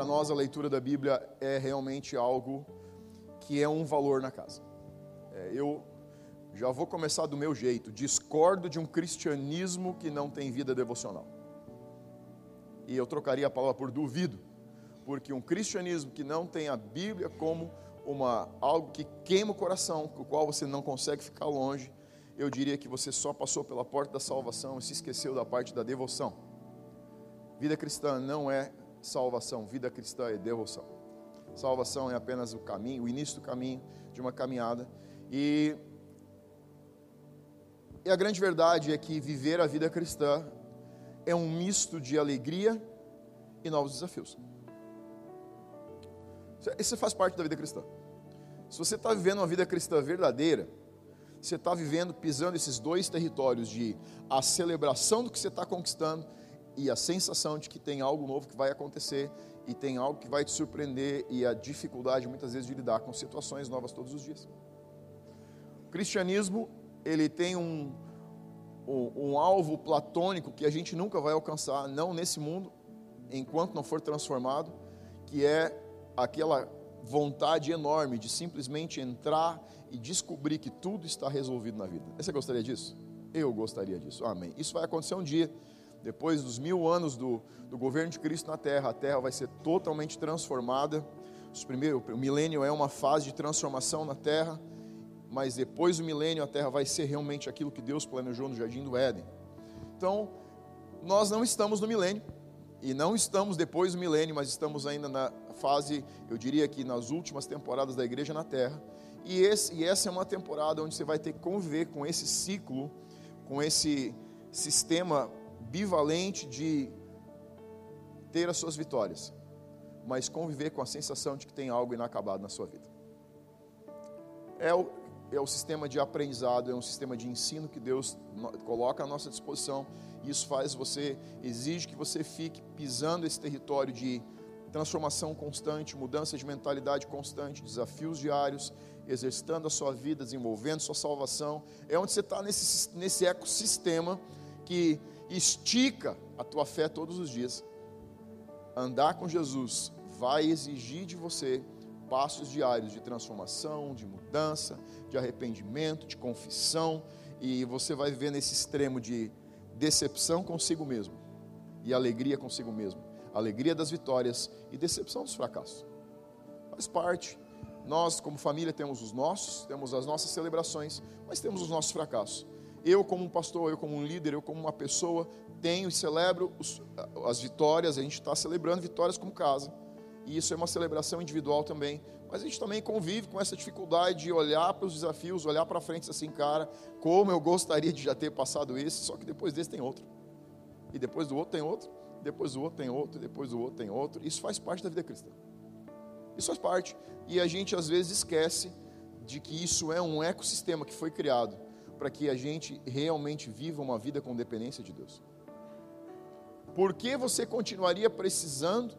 para nós a leitura da Bíblia é realmente algo que é um valor na casa. É, eu já vou começar do meu jeito. Discordo de um cristianismo que não tem vida devocional. E eu trocaria a palavra por duvido, porque um cristianismo que não tem a Bíblia como uma algo que queima o coração, com o qual você não consegue ficar longe, eu diria que você só passou pela porta da salvação e se esqueceu da parte da devoção. Vida cristã não é salvação, vida cristã é devoção. Salvação é apenas o caminho, o início do caminho de uma caminhada. E, e a grande verdade é que viver a vida cristã é um misto de alegria e novos desafios. Isso faz parte da vida cristã. Se você está vivendo uma vida cristã verdadeira, você está vivendo, pisando esses dois territórios de a celebração do que você está conquistando e a sensação de que tem algo novo que vai acontecer e tem algo que vai te surpreender e a dificuldade muitas vezes de lidar com situações novas todos os dias. O cristianismo, ele tem um, um, um alvo platônico que a gente nunca vai alcançar, não nesse mundo, enquanto não for transformado, que é aquela vontade enorme de simplesmente entrar e descobrir que tudo está resolvido na vida. Você gostaria disso? Eu gostaria disso. Amém. Isso vai acontecer um dia. Depois dos mil anos do, do governo de Cristo na Terra, a Terra vai ser totalmente transformada. Os primeiros, o milênio é uma fase de transformação na Terra, mas depois do milênio a Terra vai ser realmente aquilo que Deus planejou no Jardim do Éden. Então, nós não estamos no milênio, e não estamos depois do milênio, mas estamos ainda na fase, eu diria que nas últimas temporadas da igreja na terra. E, esse, e essa é uma temporada onde você vai ter que conviver com esse ciclo, com esse sistema bivalente de ter as suas vitórias, mas conviver com a sensação de que tem algo inacabado na sua vida. É o, é o sistema de aprendizado, é um sistema de ensino que Deus coloca à nossa disposição isso faz você, exige que você fique pisando esse território de transformação constante, mudança de mentalidade constante, desafios diários, exercitando a sua vida, desenvolvendo sua salvação. É onde você está nesse, nesse ecossistema que estica a tua fé todos os dias. Andar com Jesus vai exigir de você passos diários de transformação, de mudança, de arrependimento, de confissão, e você vai viver nesse extremo de decepção consigo mesmo e alegria consigo mesmo. Alegria das vitórias e decepção dos fracassos. Faz parte. Nós, como família, temos os nossos, temos as nossas celebrações, mas temos os nossos fracassos. Eu, como um pastor, eu, como um líder, eu, como uma pessoa, tenho e celebro os, as vitórias, a gente está celebrando vitórias como casa. E isso é uma celebração individual também, mas a gente também convive com essa dificuldade de olhar para os desafios, olhar para frente assim, cara, como eu gostaria de já ter passado esse, só que depois desse tem outro. E depois do outro tem outro, depois do outro tem outro, depois do outro tem outro. Isso faz parte da vida cristã. Isso faz parte. E a gente às vezes esquece de que isso é um ecossistema que foi criado para que a gente realmente viva uma vida com dependência de Deus. Por que você continuaria precisando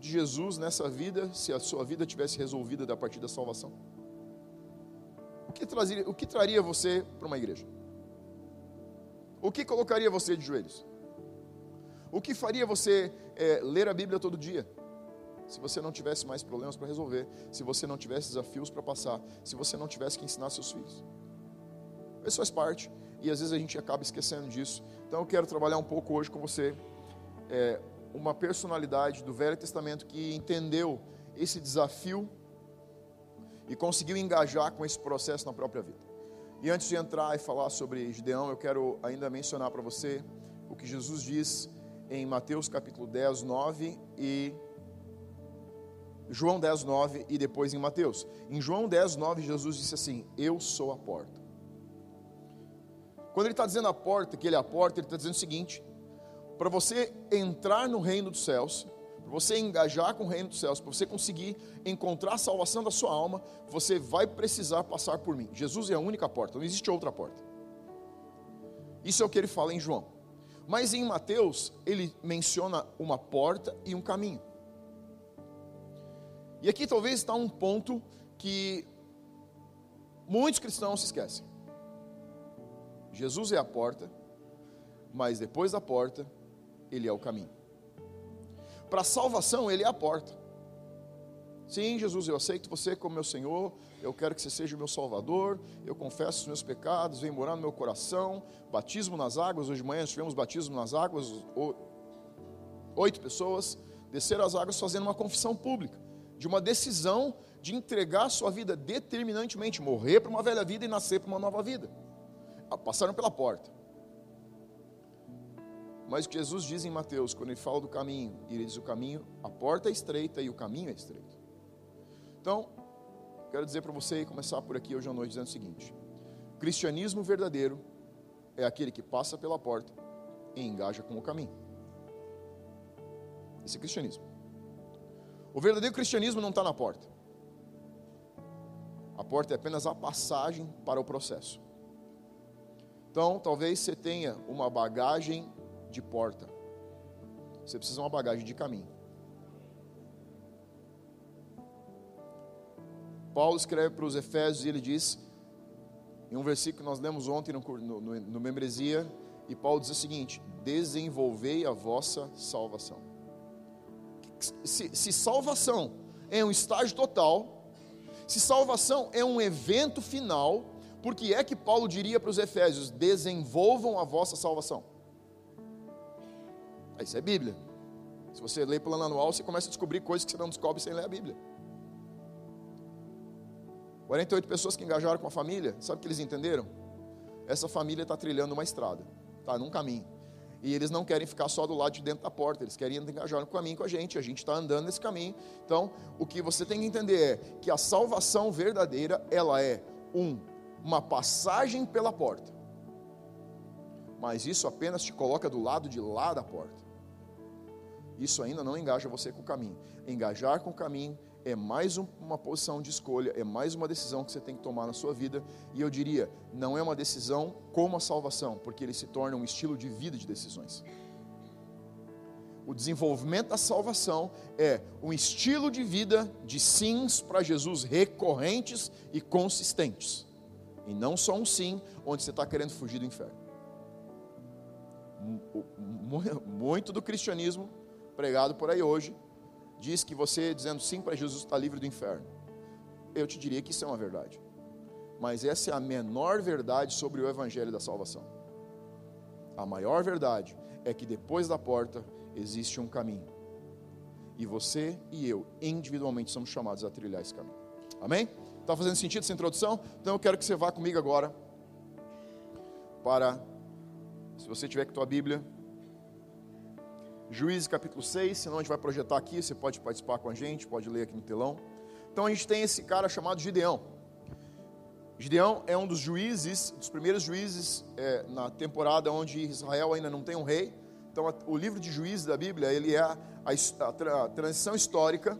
de Jesus nessa vida se a sua vida tivesse resolvida da partir da salvação? O que, o que traria você para uma igreja? O que colocaria você de joelhos? O que faria você é, ler a Bíblia todo dia? Se você não tivesse mais problemas para resolver, se você não tivesse desafios para passar, se você não tivesse que ensinar seus filhos. Isso faz parte, e às vezes a gente acaba esquecendo disso. Então eu quero trabalhar um pouco hoje com você é, uma personalidade do Velho Testamento que entendeu esse desafio e conseguiu engajar com esse processo na própria vida. E antes de entrar e falar sobre Gideão, eu quero ainda mencionar para você o que Jesus diz em Mateus capítulo 10, 9 e João 10, 9 e depois em Mateus. Em João 10, 9, Jesus disse assim: Eu sou a porta. Quando ele está dizendo a porta, que ele é a porta, ele está dizendo o seguinte: para você entrar no reino dos céus, para você engajar com o reino dos céus, para você conseguir encontrar a salvação da sua alma, você vai precisar passar por mim. Jesus é a única porta, não existe outra porta. Isso é o que ele fala em João. Mas em Mateus, ele menciona uma porta e um caminho. E aqui talvez está um ponto que muitos cristãos se esquecem. Jesus é a porta, mas depois da porta ele é o caminho. para a salvação, Ele é a porta. Sim, Jesus, eu aceito você como meu Senhor, eu quero que você seja o meu Salvador, eu confesso os meus pecados, vem morar no meu coração, batismo nas águas, hoje de manhã tivemos batismo nas águas, oito pessoas desceram as águas fazendo uma confissão pública, de uma decisão de entregar a sua vida determinantemente, morrer para uma velha vida e nascer para uma nova vida. Passaram pela porta. Mas o que Jesus diz em Mateus, quando ele fala do caminho, ele diz o caminho, a porta é estreita e o caminho é estreito. Então, quero dizer para você e começar por aqui hoje à noite dizendo o seguinte: cristianismo verdadeiro é aquele que passa pela porta e engaja com o caminho. Esse é cristianismo. O verdadeiro cristianismo não está na porta. A porta é apenas a passagem para o processo. Então, talvez você tenha uma bagagem de porta. Você precisa de uma bagagem de caminho. Paulo escreve para os Efésios e ele diz, em um versículo que nós lemos ontem no, no, no membresia, e Paulo diz o seguinte: desenvolvei a vossa salvação. Se, se salvação é um estágio total, se salvação é um evento final, por que é que Paulo diria para os Efésios: desenvolvam a vossa salvação? Isso é Bíblia. Se você lê plano anual, você começa a descobrir coisas que você não descobre sem ler a Bíblia. 48 pessoas que engajaram com a família, sabe o que eles entenderam? Essa família está trilhando uma estrada, está num caminho. E eles não querem ficar só do lado de dentro da porta, eles querem engajar no caminho com a gente, a gente está andando nesse caminho. Então, o que você tem que entender é que a salvação verdadeira, ela é um, uma passagem pela porta. Mas isso apenas te coloca do lado de lá da porta isso ainda não engaja você com o caminho. Engajar com o caminho é mais um, uma posição de escolha, é mais uma decisão que você tem que tomar na sua vida. E eu diria, não é uma decisão como a salvação, porque ele se torna um estilo de vida de decisões. O desenvolvimento da salvação é um estilo de vida de sims para Jesus recorrentes e consistentes. E não só um sim onde você está querendo fugir do inferno. Muito do cristianismo pregado por aí hoje, diz que você dizendo sim para Jesus está livre do inferno. Eu te diria que isso é uma verdade. Mas essa é a menor verdade sobre o evangelho da salvação. A maior verdade é que depois da porta existe um caminho. E você e eu, individualmente, somos chamados a trilhar esse caminho. Amém? Está fazendo sentido essa introdução? Então eu quero que você vá comigo agora para, se você tiver com a tua Bíblia, Juízes capítulo 6, senão a gente vai projetar aqui, você pode participar com a gente, pode ler aqui no telão. Então a gente tem esse cara chamado Gideão. Gideão é um dos juízes, dos primeiros juízes é, na temporada onde Israel ainda não tem um rei. Então a, o livro de Juízes da Bíblia, ele é a, a, a transição histórica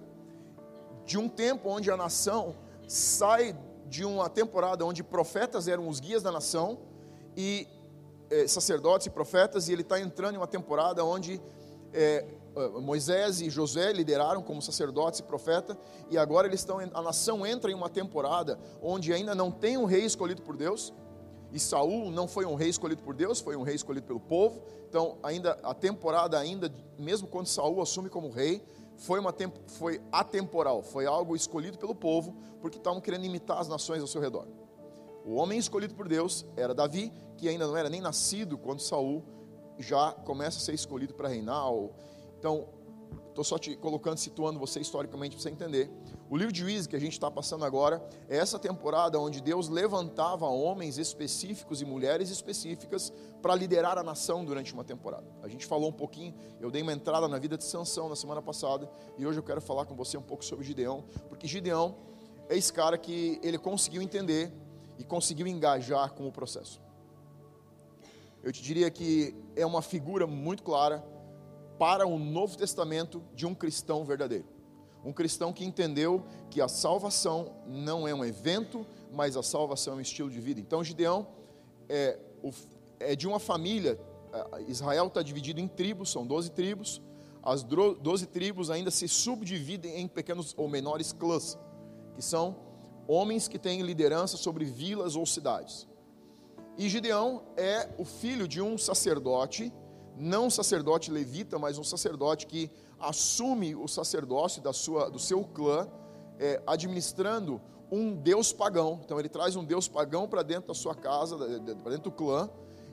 de um tempo onde a nação sai de uma temporada onde profetas eram os guias da nação e é, sacerdotes e profetas, e ele está entrando em uma temporada onde é, Moisés e José lideraram como sacerdotes e profeta, e agora eles estão, a nação entra em uma temporada onde ainda não tem um rei escolhido por Deus, e Saul não foi um rei escolhido por Deus, foi um rei escolhido pelo povo. Então, ainda a temporada ainda, mesmo quando Saul assume como rei, foi uma foi atemporal, foi algo escolhido pelo povo, porque estavam querendo imitar as nações ao seu redor. O homem escolhido por Deus era Davi, que ainda não era nem nascido quando Saul já começa a ser escolhido para reinar. Ou... Então, estou só te colocando, situando você historicamente para você entender. O livro de Juízes que a gente está passando agora é essa temporada onde Deus levantava homens específicos e mulheres específicas para liderar a nação durante uma temporada. A gente falou um pouquinho, eu dei uma entrada na vida de Sansão na semana passada e hoje eu quero falar com você um pouco sobre Gideão, porque Gideão é esse cara que ele conseguiu entender e conseguiu engajar com o processo eu te diria que é uma figura muito clara para o Novo Testamento de um cristão verdadeiro. Um cristão que entendeu que a salvação não é um evento, mas a salvação é um estilo de vida. Então, Gideão é, é de uma família, Israel está dividido em tribos, são 12 tribos. As 12 tribos ainda se subdividem em pequenos ou menores clãs, que são homens que têm liderança sobre vilas ou cidades. E Gideão é o filho de um sacerdote não um sacerdote levita, mas um sacerdote que assume o sacerdócio da sua, do seu clã, é, administrando um deus pagão. Então ele traz um deus pagão para dentro da sua casa, para dentro do clã,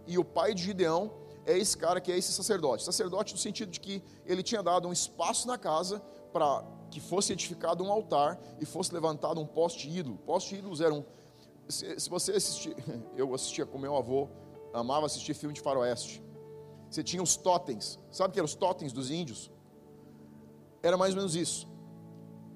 e o pai de Gideão é esse cara que é esse sacerdote. Sacerdote no sentido de que ele tinha dado um espaço na casa para que fosse edificado um altar e fosse levantado um poste ídolo. Poste ídolos eram. Se, se você assistir, eu assistia com meu avô, amava assistir filme de faroeste. Você tinha os totens. Sabe o que eram os totens dos índios? Era mais ou menos isso.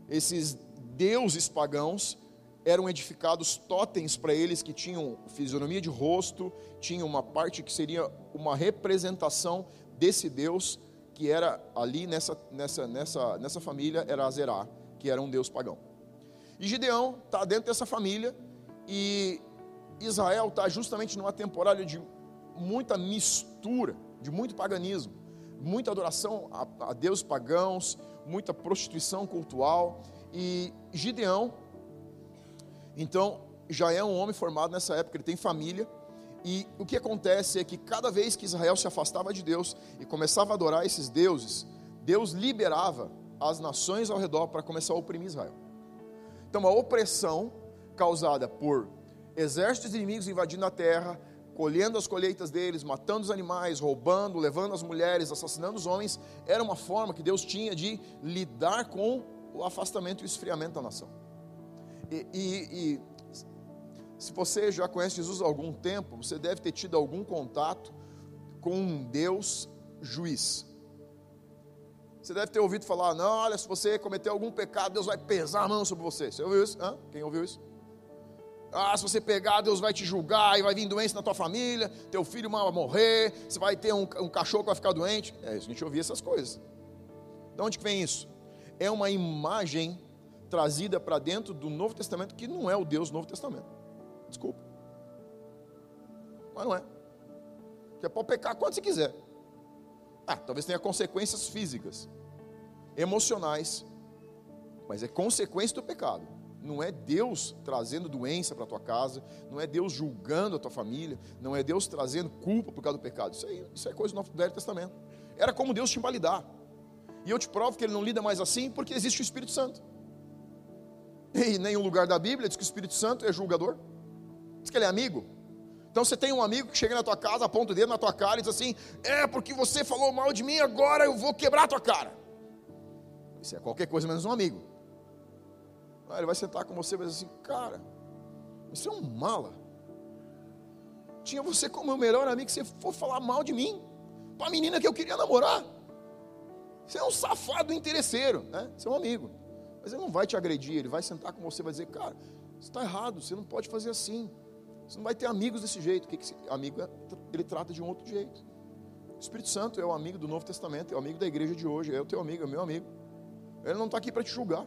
Esses deuses pagãos eram edificados totens para eles que tinham fisionomia de rosto, tinham uma parte que seria uma representação desse Deus que era ali nessa, nessa, nessa, nessa família, era Azerá, que era um Deus pagão. E Gideão está dentro dessa família e Israel está justamente numa temporada de muita mistura, de muito paganismo, muita adoração a, a deuses pagãos, muita prostituição cultural. E Gideão então, já é um homem formado nessa época, ele tem família. E o que acontece é que cada vez que Israel se afastava de Deus e começava a adorar esses deuses, Deus liberava as nações ao redor para começar a oprimir Israel. Então, a opressão causada por exércitos inimigos invadindo a terra, colhendo as colheitas deles, matando os animais, roubando, levando as mulheres, assassinando os homens, era uma forma que Deus tinha de lidar com o afastamento e o esfriamento da nação. E, e, e, se você já conhece Jesus há algum tempo, você deve ter tido algum contato com um Deus juiz. Você deve ter ouvido falar, não, olha, se você cometer algum pecado, Deus vai pesar a mão sobre você. Você ouviu isso? Hã? Quem ouviu isso? Ah, se você pegar, Deus vai te julgar e vai vir doença na tua família, teu filho vai morrer, você vai ter um, um cachorro que vai ficar doente. É isso, a gente ouvia essas coisas. De onde que vem isso? É uma imagem trazida para dentro do Novo Testamento que não é o Deus do Novo Testamento. Desculpa. Mas não é. Que é para pecar quando você quiser. Ah, talvez tenha consequências físicas, emocionais, mas é consequência do pecado. Não é Deus trazendo doença para a tua casa, não é Deus julgando a tua família, não é Deus trazendo culpa por causa do pecado. Isso, aí, isso é coisa do Novo Velho Testamento. Era como Deus tinha para lidar. E eu te provo que ele não lida mais assim porque existe o Espírito Santo. Em nenhum lugar da Bíblia diz que o Espírito Santo é julgador. Diz que ele é amigo. Então você tem um amigo que chega na tua casa, aponta o dedo na tua cara e diz assim: É porque você falou mal de mim, agora eu vou quebrar a tua cara. Isso é qualquer coisa menos um amigo. Aí ele vai sentar com você e vai dizer assim: Cara, você é um mala. Tinha você como meu melhor amigo, que você for falar mal de mim, para a menina que eu queria namorar. Você é um safado interesseiro, né? Você é um amigo. Mas ele não vai te agredir, ele vai sentar com você e vai dizer, cara, você está errado, você não pode fazer assim. Você não vai ter amigos desse jeito. Que, amigo é? Ele trata de um outro jeito. O Espírito Santo é o amigo do Novo Testamento, é o amigo da igreja de hoje, é o teu amigo, é o meu amigo. Ele não está aqui para te julgar.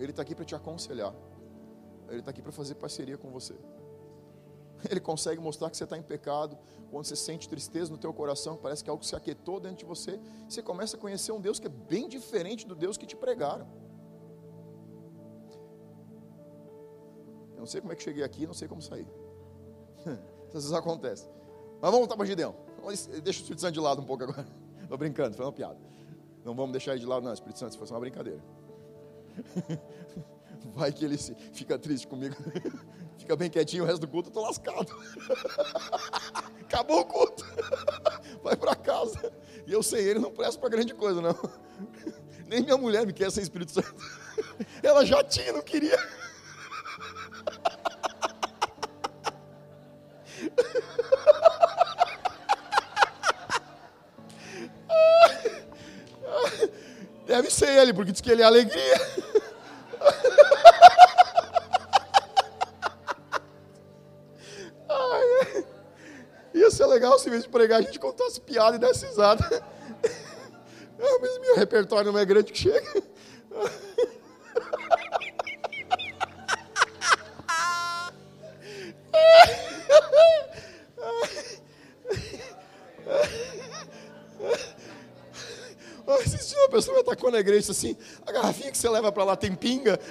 Ele está aqui para te aconselhar. Ele está aqui para fazer parceria com você. Ele consegue mostrar que você está em pecado, quando você sente tristeza no teu coração, parece que algo se aquietou dentro de você, você começa a conhecer um Deus que é bem diferente do Deus que te pregaram. Eu não sei como é que cheguei aqui, não sei como sair. Às vezes acontece. Mas vamos voltar para Gideão. Deixa o Espírito Santo de lado um pouco agora. Estou brincando, foi uma piada. Não vamos deixar ele de lado, não, Espírito Santo, se fosse uma brincadeira. Vai que ele fica triste comigo. Fica bem quietinho o resto do culto, eu estou lascado. Acabou o culto. Vai para casa. E eu sem ele não presto para grande coisa, não. Nem minha mulher me quer sem Espírito Santo. Ela já tinha, não queria. Deve ser ele, porque diz que ele é alegria. legal se vez de pregar a gente contasse piada e desse risada. Mas meu repertório não é grande que chega. pessoa me atacou na igreja assim, a garrafinha que você leva para lá tem pinga.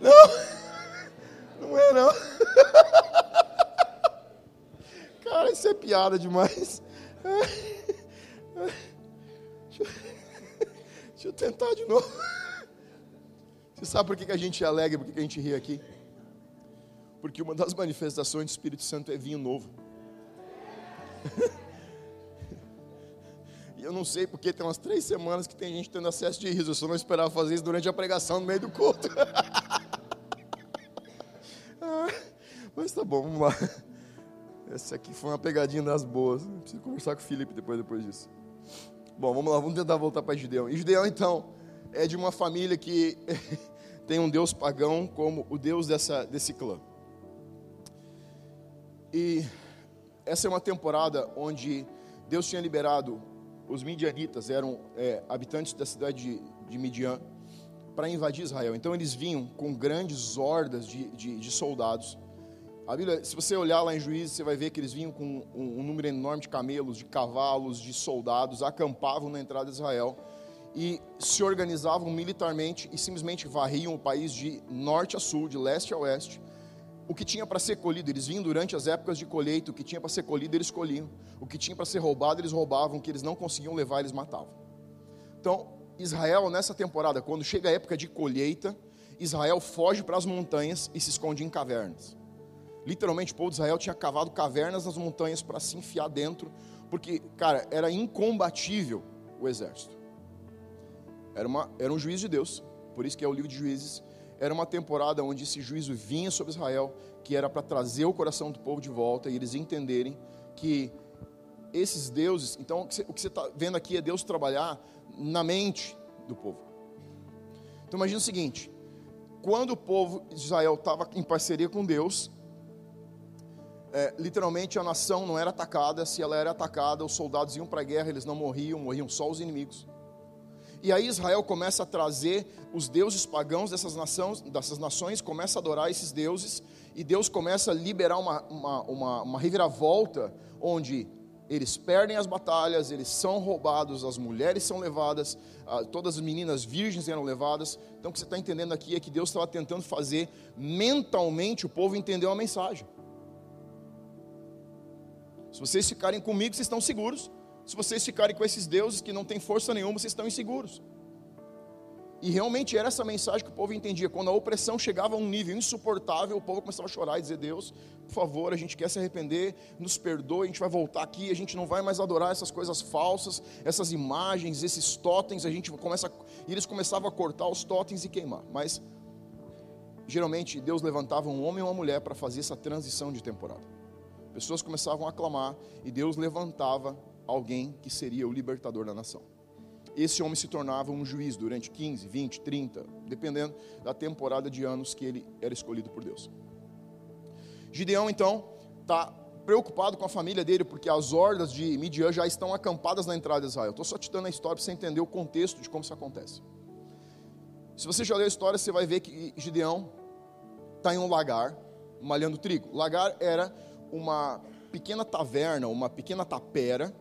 Não, não é não. Cara, isso é piada demais. Deixa eu, deixa eu tentar de novo. Você sabe por que a gente é alegre, por que a gente ri aqui? Porque uma das manifestações do Espírito Santo é vinho novo. E eu não sei porque tem umas três semanas que tem gente tendo acesso de riso. Eu só não esperava fazer isso durante a pregação no meio do culto. Ah, mas tá bom, vamos lá. Essa aqui foi uma pegadinha das boas. Preciso conversar com o Felipe depois, depois disso. Bom, vamos lá, vamos tentar voltar para Gideão. E Gideão, então, é de uma família que tem um deus pagão como o deus dessa, desse clã. E essa é uma temporada onde Deus tinha liberado os midianitas, eram é, habitantes da cidade de, de Midian, para invadir Israel. Então eles vinham com grandes hordas de, de, de, soldados. A Bíblia, se você olhar lá em Juízes, você vai ver que eles vinham com um, um número enorme de camelos, de cavalos, de soldados, acampavam na entrada de Israel e se organizavam militarmente e simplesmente varriam o país de norte a sul, de leste a oeste. O que tinha para ser colhido, eles vinham durante as épocas de colheita, o que tinha para ser colhido, eles colhiam. O que tinha para ser roubado, eles roubavam, o que eles não conseguiam levar, eles matavam. Então, Israel, nessa temporada, quando chega a época de colheita, Israel foge para as montanhas e se esconde em cavernas. Literalmente, o povo de Israel tinha cavado cavernas nas montanhas para se enfiar dentro, porque, cara, era incombatível o exército. Era, uma, era um juiz de Deus, por isso que é o livro de Juízes. Era uma temporada onde esse juízo vinha sobre Israel, que era para trazer o coração do povo de volta e eles entenderem que esses deuses. Então, o que você está vendo aqui é Deus trabalhar na mente do povo. Então, imagina o seguinte: quando o povo de Israel estava em parceria com Deus, é, literalmente a nação não era atacada. Se ela era atacada, os soldados iam para a guerra, eles não morriam, morriam só os inimigos. E aí Israel começa a trazer os deuses pagãos dessas, nações, dessas nações, começa a adorar esses deuses, e Deus começa a liberar uma, uma, uma, uma reviravolta, onde eles perdem as batalhas, eles são roubados, as mulheres são levadas, todas as meninas virgens eram levadas. Então o que você está entendendo aqui é que Deus estava tentando fazer mentalmente o povo entender uma mensagem. Se vocês ficarem comigo, vocês estão seguros. Se vocês ficarem com esses deuses que não têm força nenhuma, vocês estão inseguros. E realmente era essa mensagem que o povo entendia. Quando a opressão chegava a um nível insuportável, o povo começava a chorar e dizer: Deus, por favor, a gente quer se arrepender, nos perdoe, a gente vai voltar aqui, a gente não vai mais adorar essas coisas falsas, essas imagens, esses totens. A gente começa, e eles começavam a cortar os totens e queimar. Mas geralmente Deus levantava um homem e uma mulher para fazer essa transição de temporada. Pessoas começavam a clamar e Deus levantava alguém que seria o libertador da nação. Esse homem se tornava um juiz durante 15, 20, 30, dependendo da temporada de anos que ele era escolhido por Deus. Gideão, então, está preocupado com a família dele, porque as hordas de Midian já estão acampadas na entrada de Israel. Estou só te dando a história para você entender o contexto de como isso acontece. Se você já leu a história, você vai ver que Gideão está em um lagar, malhando trigo. Lagar era uma pequena taverna, uma pequena tapera,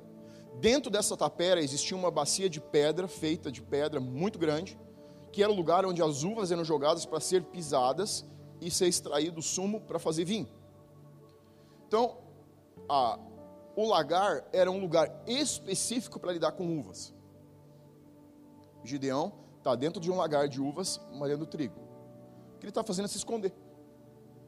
Dentro dessa tapera existia uma bacia de pedra, feita de pedra muito grande, que era o lugar onde as uvas eram jogadas para ser pisadas e ser extraído o sumo para fazer vinho. Então, a, o lagar era um lugar específico para lidar com uvas. Gideão está dentro de um lagar de uvas, malhando trigo. O que ele está fazendo é se esconder.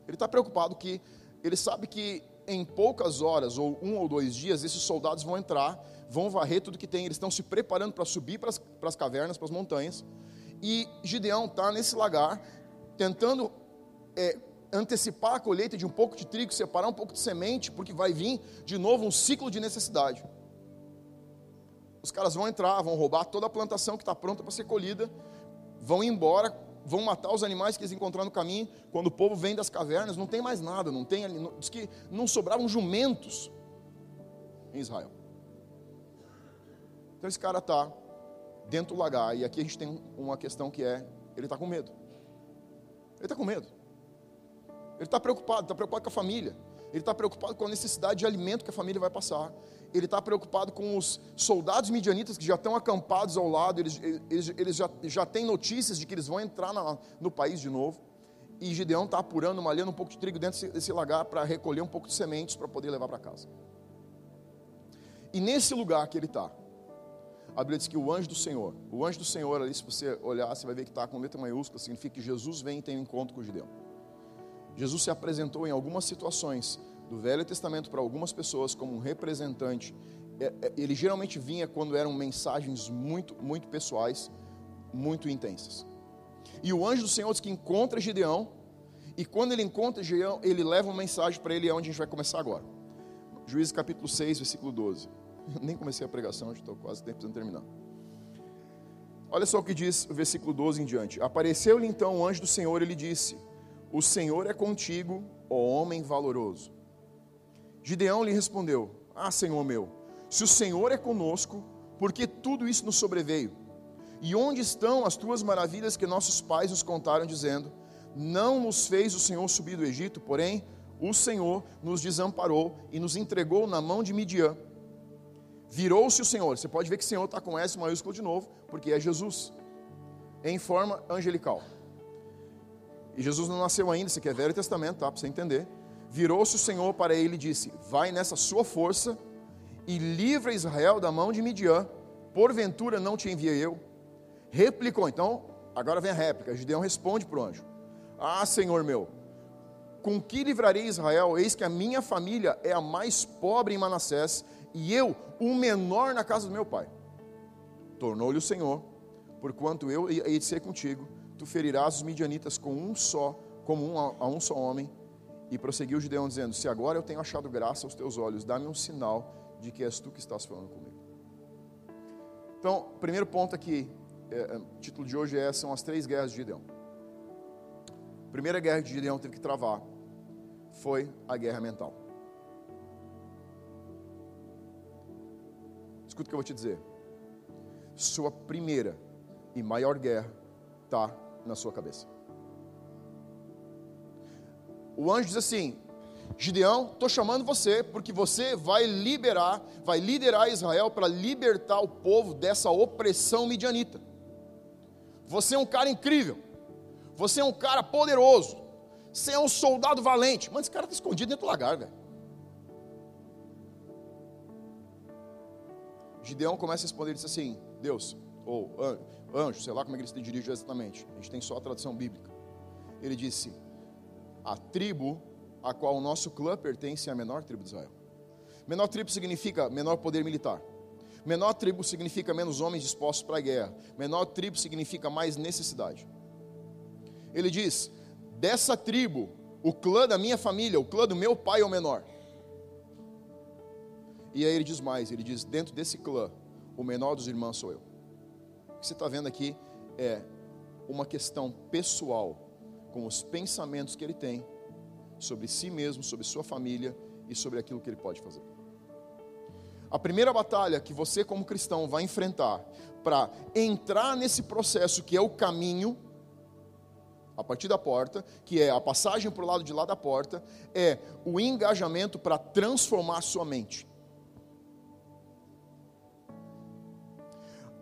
Ele está preocupado que ele sabe que em poucas horas, ou um ou dois dias, esses soldados vão entrar, vão varrer tudo que tem. Eles estão se preparando para subir para as, cavernas, para as montanhas. E Gideão está nesse lagar, tentando é, antecipar a colheita de um pouco de trigo, separar um pouco de semente, porque vai vir de novo um ciclo de necessidade. Os caras vão entrar, vão roubar toda a plantação que está pronta para ser colhida, vão embora vão matar os animais que eles encontraram no caminho. Quando o povo vem das cavernas, não tem mais nada, não tem, diz que não sobravam jumentos em Israel. Então esse cara está dentro do lagar, e aqui a gente tem uma questão que é, ele está com medo. Ele está com medo. Ele está preocupado, está preocupado com a família. Ele está preocupado com a necessidade de alimento que a família vai passar ele está preocupado com os soldados midianitas que já estão acampados ao lado, eles, eles, eles já, já têm notícias de que eles vão entrar na, no país de novo. E Gideão está apurando, malhando um pouco de trigo dentro desse, desse lagar para recolher um pouco de sementes para poder levar para casa. E nesse lugar que ele está, a Bíblia diz que o anjo do Senhor, o anjo do Senhor ali, se você olhar, você vai ver que está com letra maiúscula, significa que Jesus vem e tem um encontro com Gideão. Jesus se apresentou em algumas situações do Velho Testamento para algumas pessoas como um representante. É, é, ele geralmente vinha quando eram mensagens muito, muito pessoais, muito intensas. E o anjo do Senhor diz que encontra Gideão, e quando ele encontra Gideão, ele leva uma mensagem para ele, é onde a gente vai começar agora. Juízes capítulo 6, versículo 12. Eu nem comecei a pregação, estou quase de terminar. Olha só o que diz o versículo 12 em diante. Apareceu-lhe então o anjo do Senhor e lhe disse: O Senhor é contigo, ó homem valoroso. Gideão lhe respondeu: Ah, Senhor meu, se o Senhor é conosco, por que tudo isso nos sobreveio? E onde estão as tuas maravilhas que nossos pais nos contaram, dizendo: Não nos fez o Senhor subir do Egito, porém o Senhor nos desamparou e nos entregou na mão de Midian. Virou-se o Senhor. Você pode ver que o Senhor está com S maiúsculo de novo, porque é Jesus, em forma angelical. E Jesus não nasceu ainda, isso aqui é Velho Testamento, tá? Para você entender. Virou-se o Senhor para ele e disse: Vai nessa sua força e livra Israel da mão de Midian. Porventura não te enviei eu? Replicou. Então, agora vem a réplica. Gideão responde para o anjo: Ah, Senhor meu, com que livrarei Israel? Eis que a minha família é a mais pobre em Manassés e eu, o menor na casa do meu pai. Tornou-lhe o Senhor, porquanto eu hei de ser contigo, tu ferirás os midianitas com um só, como um a, a um só homem. E prosseguiu o Gideão dizendo: Se agora eu tenho achado graça aos teus olhos, dá-me um sinal de que és tu que estás falando comigo. Então, primeiro ponto aqui, é, é, o título de hoje é, são as três guerras de Gideão. A primeira guerra que Gideão teve que travar foi a guerra mental. Escuta o que eu vou te dizer. Sua primeira e maior guerra está na sua cabeça. O anjo diz assim: Gideão, estou chamando você porque você vai liberar, vai liderar Israel para libertar o povo dessa opressão midianita. Você é um cara incrível, você é um cara poderoso, você é um soldado valente. Mas esse cara está escondido dentro do lagar, velho. Gideão começa a responder e diz assim: Deus, ou anjo, sei lá como é que ele se dirige exatamente, a gente tem só a tradução bíblica. Ele disse: A tribo a qual o nosso clã pertence é a menor tribo de Israel. Menor tribo significa menor poder militar. Menor tribo significa menos homens dispostos para a guerra. Menor tribo significa mais necessidade. Ele diz: Dessa tribo, o clã da minha família, o clã do meu pai é o menor. E aí ele diz mais: ele diz, dentro desse clã, o menor dos irmãos sou eu. O que você está vendo aqui é uma questão pessoal, com os pensamentos que ele tem sobre si mesmo, sobre sua família e sobre aquilo que ele pode fazer. A primeira batalha que você, como cristão, vai enfrentar para entrar nesse processo que é o caminho, a partir da porta, que é a passagem para o lado de lá da porta, é o engajamento para transformar sua mente.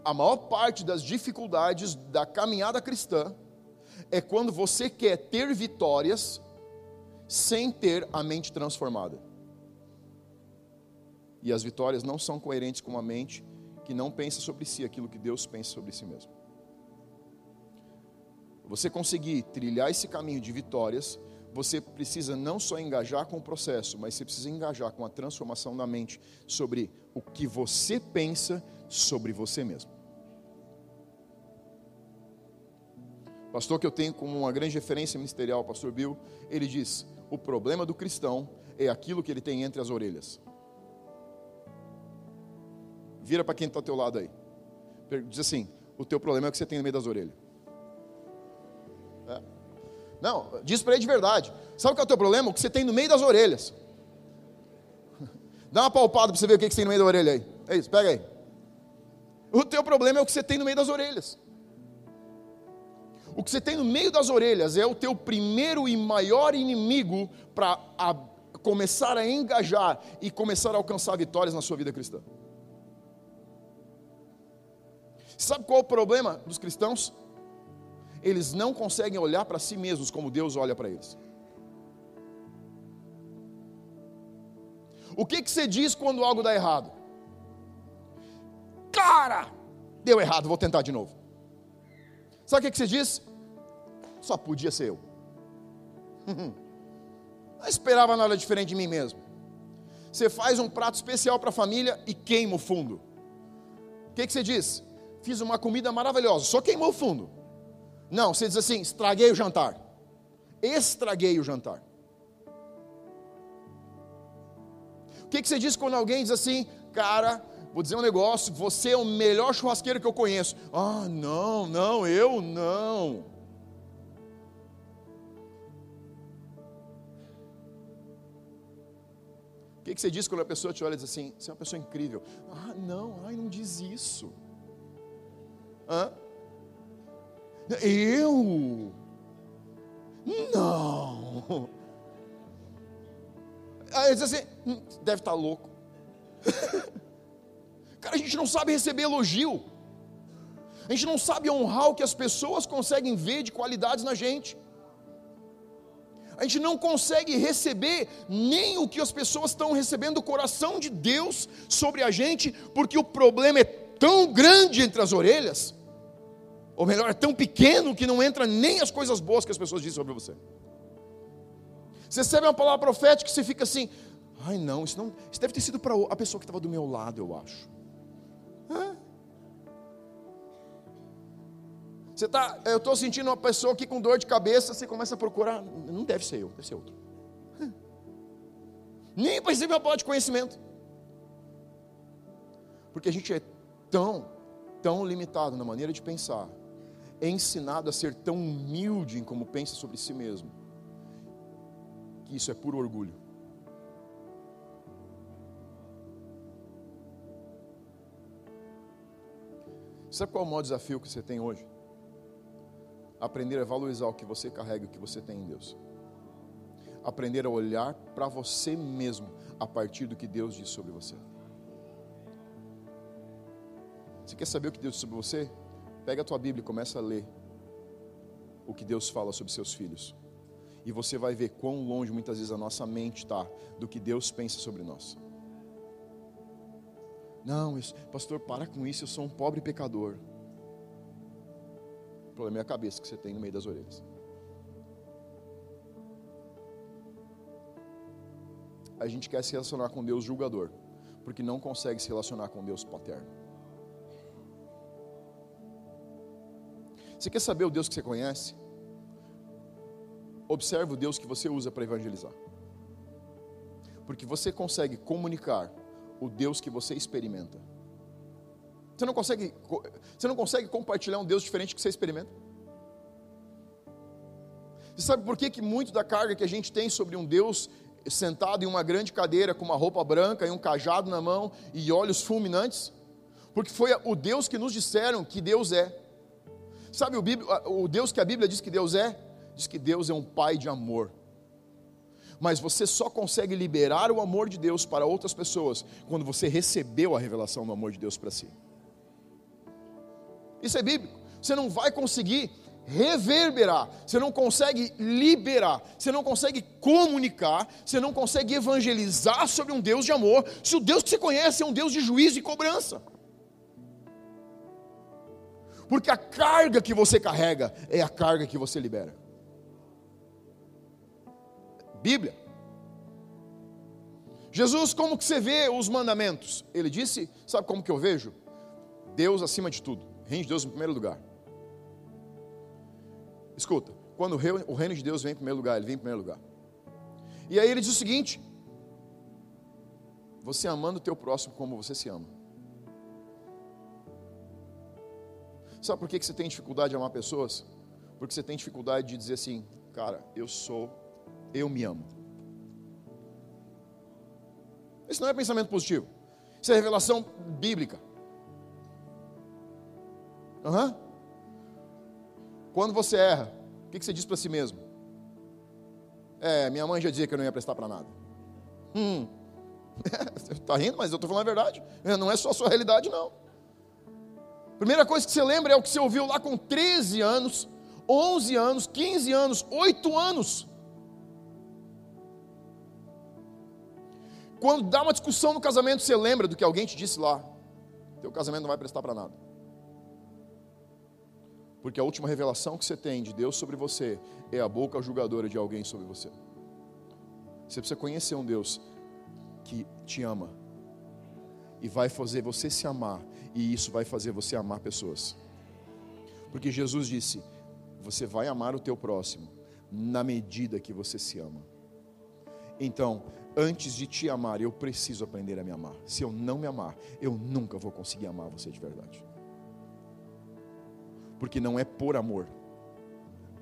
a maior parte das dificuldades da caminhada cristã é quando você quer ter vitórias sem ter a mente transformada. E as vitórias não são coerentes com uma mente que não pensa sobre si aquilo que Deus pensa sobre si mesmo. Você conseguir trilhar esse caminho de vitórias, você precisa não só engajar com o processo, mas você precisa engajar com a transformação da mente sobre o que você pensa sobre você mesmo. Pastor que eu tenho como uma grande referência ministerial, pastor Bill, ele diz: "O problema do cristão é aquilo que ele tem entre as orelhas". Vira para quem está ao teu lado aí. Diz assim: "O teu problema é o que você tem no meio das orelhas". É. Não, diz para ele de verdade. Sabe o que é o teu problema? O que você tem no meio das orelhas. Dá uma palpada para você ver o que você tem no meio da orelha aí. É isso, pega aí. O teu problema é o que você tem no meio das orelhas. O que você tem no meio das orelhas é o teu primeiro e maior inimigo para começar a engajar e começar a alcançar vitórias na sua vida cristã. Sabe qual é o problema dos cristãos? Eles não conseguem olhar para si mesmos como Deus olha para eles. O que, que você diz quando algo dá errado? cara, deu errado, vou tentar de novo. Sabe o que você diz? Só podia ser eu. Não esperava nada diferente de mim mesmo. Você faz um prato especial para a família e queima o fundo. O que, que você diz? Fiz uma comida maravilhosa, só queimou o fundo. Não, você diz assim: estraguei o jantar. Estraguei o jantar. O que, que você diz quando alguém diz assim, cara, vou dizer um negócio, você é o melhor churrasqueiro que eu conheço. Ah, não, não, eu não. Que, que você diz quando a pessoa te olha e diz assim, você é uma pessoa incrível? Ah, não, ai, não diz isso. Hã? Eu? Não. Aí diz assim, hum, deve estar tá louco. Cara, a gente não sabe receber elogio. A gente não sabe honrar o que as pessoas conseguem ver de qualidades na gente. A gente não consegue receber nem o que as pessoas estão recebendo do coração de Deus sobre a gente, porque o problema é tão grande entre as orelhas, ou melhor, é tão pequeno que não entra nem as coisas boas que as pessoas dizem sobre você. Você recebe uma palavra profética e você fica assim: ai não, isso, não, isso deve ter sido para a pessoa que estava do meu lado, eu acho. Hã? Você tá, eu estou sentindo uma pessoa aqui com dor de cabeça, você começa a procurar, não deve ser eu, deve ser outro. Nem receber uma palavra de conhecimento. Porque a gente é tão, tão limitado na maneira de pensar, é ensinado a ser tão humilde em como pensa sobre si mesmo que isso é puro orgulho. Sabe qual é o maior desafio que você tem hoje? Aprender a valorizar o que você carrega, o que você tem em Deus. Aprender a olhar para você mesmo a partir do que Deus diz sobre você. Você quer saber o que Deus diz sobre você? Pega a tua Bíblia e começa a ler o que Deus fala sobre seus filhos e você vai ver quão longe muitas vezes a nossa mente está do que Deus pensa sobre nós. Não, pastor, para com isso, eu sou um pobre pecador. Problema é a cabeça que você tem no meio das orelhas. A gente quer se relacionar com Deus julgador, porque não consegue se relacionar com Deus paterno. Você quer saber o Deus que você conhece? Observe o Deus que você usa para evangelizar. Porque você consegue comunicar o Deus que você experimenta. Você não consegue, você não consegue compartilhar um Deus diferente que você experimenta? Você sabe por que, que muito da carga que a gente tem sobre um Deus sentado em uma grande cadeira com uma roupa branca e um cajado na mão e olhos fulminantes? Porque foi o Deus que nos disseram que Deus é. Sabe o, o Deus que a Bíblia diz que Deus é? diz que Deus é um pai de amor. Mas você só consegue liberar o amor de Deus para outras pessoas quando você recebeu a revelação do amor de Deus para si. Isso é bíblico. Você não vai conseguir reverberar, você não consegue liberar, você não consegue comunicar, você não consegue evangelizar sobre um Deus de amor, se o Deus que você conhece é um Deus de juízo e cobrança. Porque a carga que você carrega é a carga que você libera. Bíblia. Jesus, como que você vê os mandamentos? Ele disse, sabe como que eu vejo? Deus acima de tudo, reino de Deus em primeiro lugar. Escuta, quando o reino de Deus vem em primeiro lugar, ele vem em primeiro lugar. E aí ele diz o seguinte: você amando o teu próximo como você se ama. Sabe por que você tem dificuldade de amar pessoas? Porque você tem dificuldade de dizer assim, cara, eu sou eu me amo. Isso não é pensamento positivo. Isso é revelação bíblica. Uhum. Quando você erra, o que você diz para si mesmo? É, minha mãe já dizia que eu não ia prestar para nada. Hum. Está rindo, mas eu estou falando a verdade. Não é só a sua realidade, não. Primeira coisa que você lembra é o que você ouviu lá com 13 anos, 11 anos, 15 anos, 8 anos. Quando dá uma discussão no casamento, você lembra do que alguém te disse lá. teu casamento não vai prestar para nada. Porque a última revelação que você tem de Deus sobre você é a boca julgadora de alguém sobre você. Você precisa conhecer um Deus que te ama e vai fazer você se amar, e isso vai fazer você amar pessoas. Porque Jesus disse: Você vai amar o teu próximo na medida que você se ama. Então, antes de te amar, eu preciso aprender a me amar. Se eu não me amar, eu nunca vou conseguir amar você de verdade. Porque não é por amor,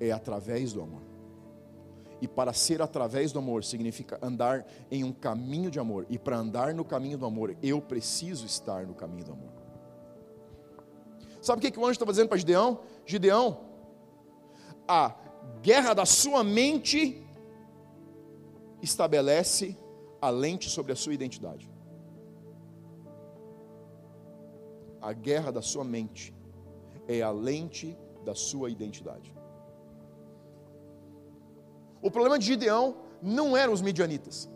é através do amor. E para ser através do amor significa andar em um caminho de amor. E para andar no caminho do amor, eu preciso estar no caminho do amor. Sabe o que, que o anjo estava dizendo para Gideão? Gideão, a guerra da sua mente estabelece a lente sobre a sua identidade. A guerra da sua mente é a lente da sua identidade. O problema de Gideão não eram os midianitas.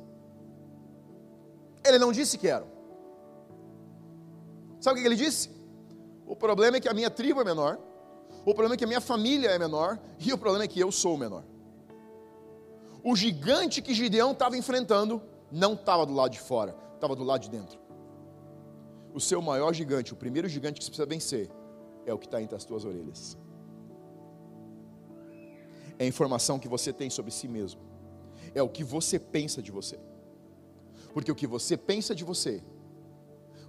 Ele não disse que eram. Sabe o que ele disse? O problema é que a minha tribo é menor, o problema é que a minha família é menor, e o problema é que eu sou o menor. O gigante que Gideão estava enfrentando não estava do lado de fora, estava do lado de dentro. O seu maior gigante, o primeiro gigante que você precisa vencer, é o que está entre as tuas orelhas é a informação que você tem sobre si mesmo, é o que você pensa de você, porque o que você pensa de você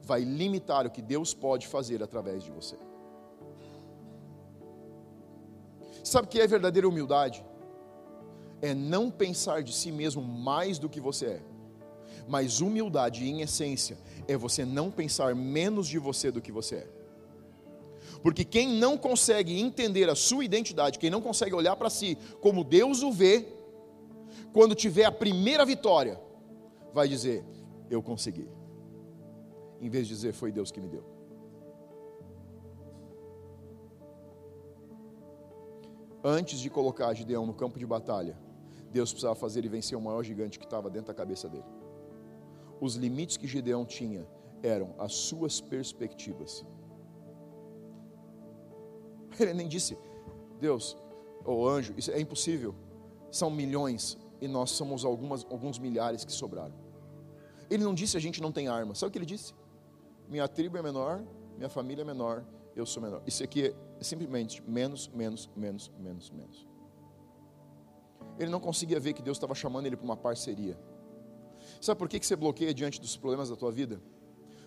vai limitar o que Deus pode fazer através de você. Sabe o que é verdadeira humildade? É não pensar de si mesmo mais do que você é. Mas humildade, em essência, é você não pensar menos de você do que você é. Porque quem não consegue entender a sua identidade, quem não consegue olhar para si como Deus o vê, quando tiver a primeira vitória, vai dizer: Eu consegui. Em vez de dizer: Foi Deus que me deu. Antes de colocar Gideão no campo de batalha, Deus precisava fazer ele vencer o maior gigante que estava dentro da cabeça dele. Os limites que Gideão tinha eram as suas perspectivas. Ele nem disse, Deus, ou anjo, isso é impossível. São milhões e nós somos algumas, alguns milhares que sobraram. Ele não disse a gente não tem arma. Sabe o que ele disse? Minha tribo é menor, minha família é menor, eu sou menor. Isso aqui é simplesmente menos, menos, menos, menos, menos. Ele não conseguia ver que Deus estava chamando ele para uma parceria. Sabe por que você bloqueia diante dos problemas da tua vida?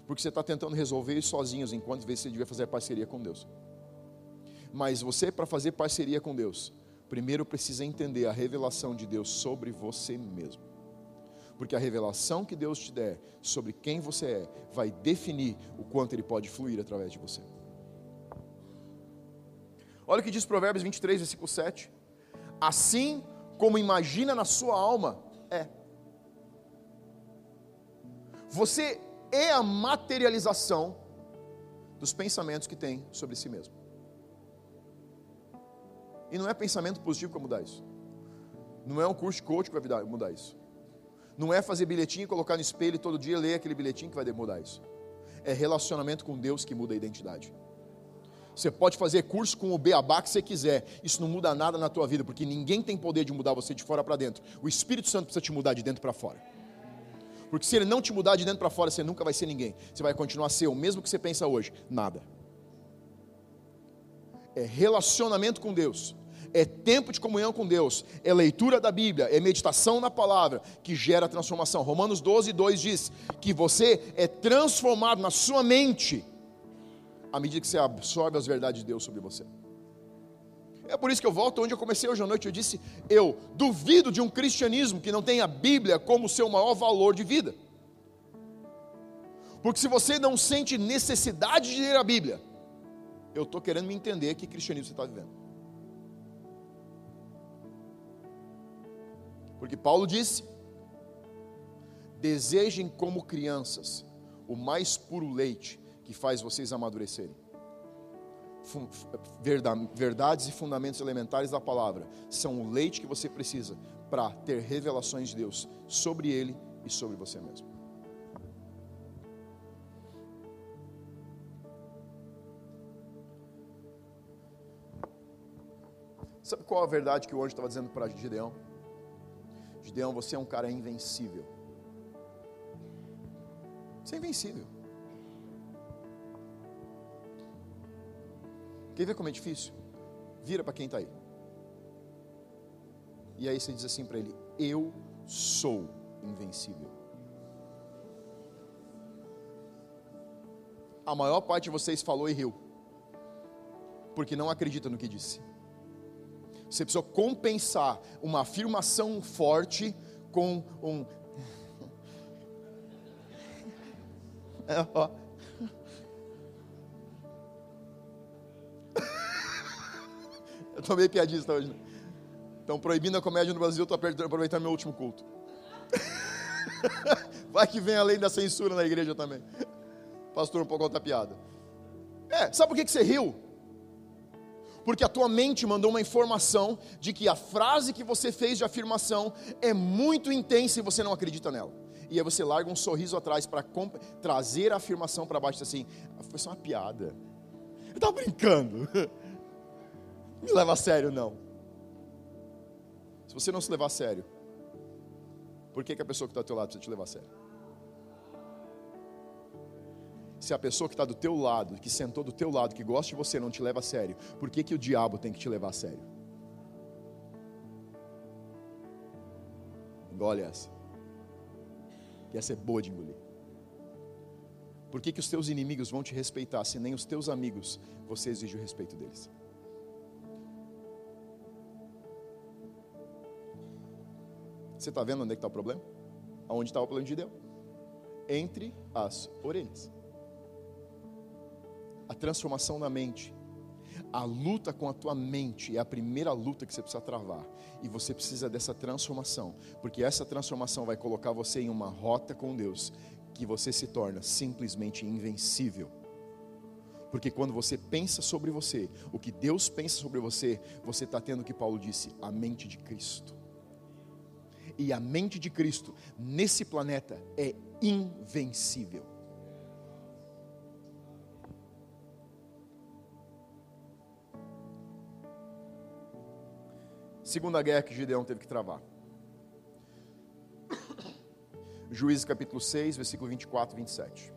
Porque você está tentando resolver isso sozinhos, enquanto vê se você devia fazer parceria com Deus. Mas você, para fazer parceria com Deus, primeiro precisa entender a revelação de Deus sobre você mesmo. Porque a revelação que Deus te der sobre quem você é vai definir o quanto ele pode fluir através de você. Olha o que diz Provérbios 23, versículo 7. Assim como imagina na sua alma, é. Você é a materialização dos pensamentos que tem sobre si mesmo. E não é pensamento positivo que vai mudar isso. Não é um curso de coach que vai mudar isso. Não é fazer bilhetinho e colocar no espelho todo dia ler aquele bilhetinho que vai mudar isso. É relacionamento com Deus que muda a identidade. Você pode fazer curso com o beabá que você quiser. Isso não muda nada na tua vida, porque ninguém tem poder de mudar você de fora para dentro. O Espírito Santo precisa te mudar de dentro para fora. Porque se ele não te mudar de dentro para fora, você nunca vai ser ninguém. Você vai continuar a ser o mesmo que você pensa hoje. Nada é relacionamento com Deus, é tempo de comunhão com Deus, é leitura da Bíblia, é meditação na palavra que gera transformação. Romanos 12, 2 diz que você é transformado na sua mente à medida que você absorve as verdades de Deus sobre você. É por isso que eu volto onde eu comecei hoje à noite. Eu disse: eu duvido de um cristianismo que não tenha a Bíblia como seu maior valor de vida. Porque se você não sente necessidade de ler a Bíblia, eu estou querendo me entender que cristianismo você está vivendo. Porque Paulo disse: desejem como crianças o mais puro leite que faz vocês amadurecerem. Verdades e fundamentos elementares da palavra são o leite que você precisa para ter revelações de Deus sobre ele e sobre você mesmo. Sabe qual a verdade que o anjo estava dizendo para Gideão? Gideão, você é um cara invencível. Você é invencível. Quer ver como é difícil? Vira para quem está aí. E aí você diz assim para ele: Eu sou invencível. A maior parte de vocês falou e riu, porque não acredita no que disse. Você precisa compensar uma afirmação forte com um. Eu tô meio piadista hoje. Né? Estão proibindo a comédia no Brasil, estou aproveitando meu último culto. Vai que vem além da censura na igreja também. Pastor, um pouco outra piada. É, sabe por que, que você riu? Porque a tua mente mandou uma informação de que a frase que você fez de afirmação é muito intensa e você não acredita nela. E aí você larga um sorriso atrás para trazer a afirmação para baixo assim, foi só uma piada. Eu estava brincando. Me leva a sério, não você não se levar a sério, por que, que a pessoa que está ao teu lado precisa te levar a sério? Se a pessoa que está do teu lado, que sentou do teu lado, que gosta de você, não te leva a sério, por que, que o diabo tem que te levar a sério? Engole essa. Que essa é boa de engolir. Por que, que os teus inimigos vão te respeitar se nem os teus amigos você exige o respeito deles? Você está vendo onde é está o problema? Aonde está o plano de Deus? Entre as orelhas. A transformação da mente. A luta com a tua mente é a primeira luta que você precisa travar. E você precisa dessa transformação. Porque essa transformação vai colocar você em uma rota com Deus. Que você se torna simplesmente invencível. Porque quando você pensa sobre você, o que Deus pensa sobre você, você está tendo o que Paulo disse, a mente de Cristo e a mente de Cristo nesse planeta é invencível. Segunda guerra que Gideão teve que travar. Juízes capítulo 6, versículo 24 e 27.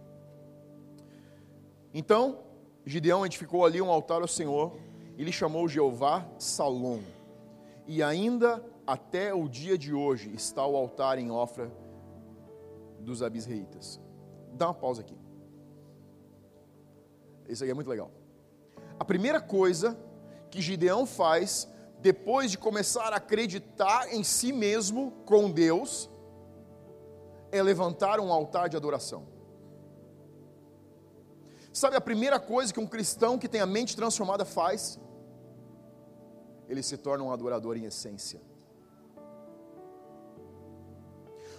Então, Gideão edificou ali um altar ao Senhor e lhe chamou Jeová Salom. E ainda até o dia de hoje está o altar em Ofra dos abisreitas. Dá uma pausa aqui. Isso aí é muito legal. A primeira coisa que Gideão faz depois de começar a acreditar em si mesmo com Deus é levantar um altar de adoração. Sabe a primeira coisa que um cristão que tem a mente transformada faz? Ele se torna um adorador em essência.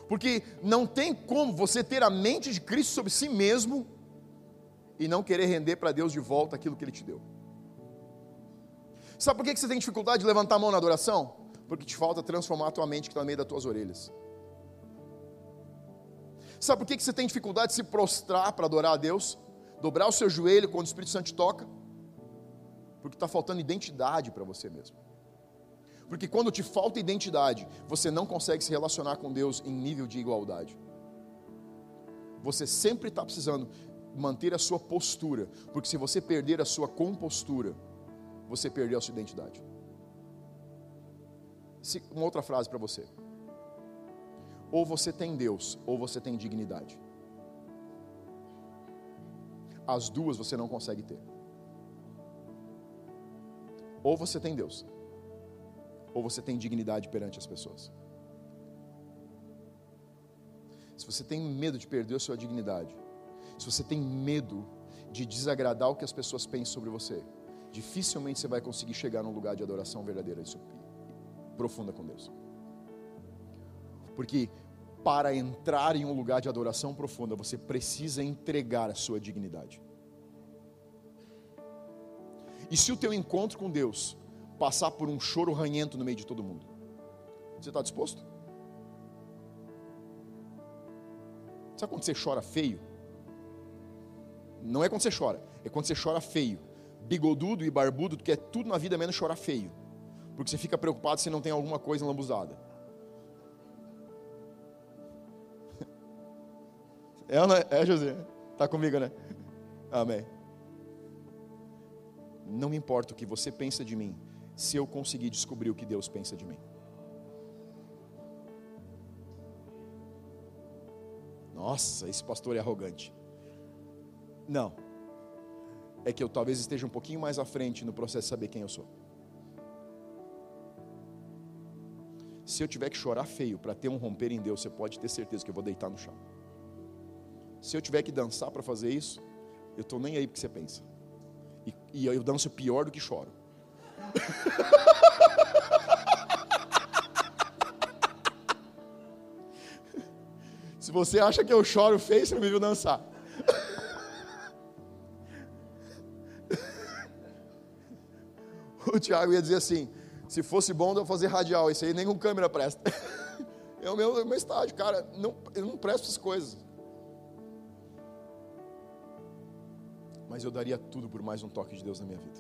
Porque não tem como você ter a mente de Cristo sobre si mesmo e não querer render para Deus de volta aquilo que Ele te deu. Sabe por que você tem dificuldade de levantar a mão na adoração? Porque te falta transformar a tua mente que está no meio das tuas orelhas. Sabe por que você tem dificuldade de se prostrar para adorar a Deus? Dobrar o seu joelho quando o Espírito Santo te toca? Porque está faltando identidade para você mesmo. Porque quando te falta identidade, você não consegue se relacionar com Deus em nível de igualdade. Você sempre está precisando manter a sua postura, porque se você perder a sua compostura, você perdeu a sua identidade. Uma outra frase para você: ou você tem Deus, ou você tem dignidade. As duas você não consegue ter. Ou você tem Deus, ou você tem dignidade perante as pessoas? Se você tem medo de perder a sua dignidade, se você tem medo de desagradar o que as pessoas pensam sobre você, dificilmente você vai conseguir chegar num lugar de adoração verdadeira e profunda com Deus. Porque para entrar em um lugar de adoração profunda, você precisa entregar a sua dignidade. E se o teu encontro com Deus passar por um choro ranhento no meio de todo mundo. Você está disposto? Sabe quando você chora feio? Não é quando você chora, é quando você chora feio. Bigodudo e barbudo, que é tudo na vida menos chorar feio. Porque você fica preocupado se não tem alguma coisa lambuzada. É, é José? Está comigo, né? Amém. Não importa o que você pensa de mim, se eu conseguir descobrir o que Deus pensa de mim. Nossa, esse pastor é arrogante. Não. É que eu talvez esteja um pouquinho mais à frente no processo de saber quem eu sou. Se eu tiver que chorar feio para ter um romper em Deus, você pode ter certeza que eu vou deitar no chão. Se eu tiver que dançar para fazer isso, eu estou nem aí porque você pensa. E, e eu danço pior do que choro. Se você acha que eu choro feio, você não me viu dançar. O Tiago ia dizer assim: se fosse bom, eu fazer radial. Isso aí nenhum câmera presta. é o meu, é o meu estágio, cara. Não, eu não presto essas coisas. Mas eu daria tudo por mais um toque de Deus na minha vida.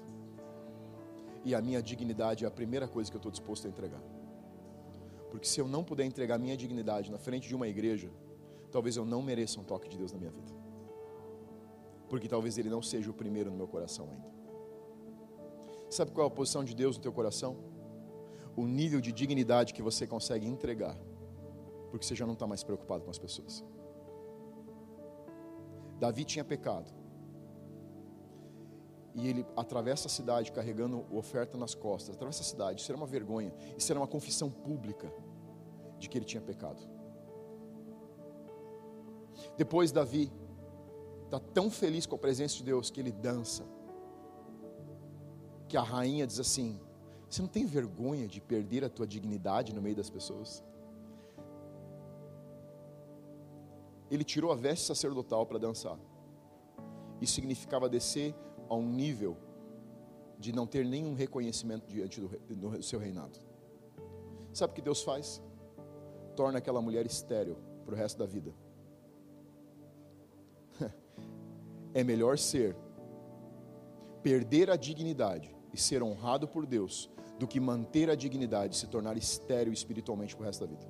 E a minha dignidade é a primeira coisa que eu estou disposto a entregar. Porque se eu não puder entregar minha dignidade na frente de uma igreja, talvez eu não mereça um toque de Deus na minha vida. Porque talvez Ele não seja o primeiro no meu coração ainda. Sabe qual é a posição de Deus no teu coração? O nível de dignidade que você consegue entregar, porque você já não está mais preocupado com as pessoas. Davi tinha pecado, e ele atravessa a cidade carregando oferta nas costas, atravessa a cidade, isso era uma vergonha, isso era uma confissão pública de que ele tinha pecado. Depois Davi está tão feliz com a presença de Deus que ele dança que a rainha diz assim: Você não tem vergonha de perder a tua dignidade no meio das pessoas? Ele tirou a veste sacerdotal para dançar. Isso significava descer a um nível de não ter nenhum reconhecimento diante do, do seu reinado. Sabe o que Deus faz? Torna aquela mulher estéril para o resto da vida. é melhor ser, perder a dignidade e ser honrado por Deus do que manter a dignidade e se tornar estéril espiritualmente para o resto da vida.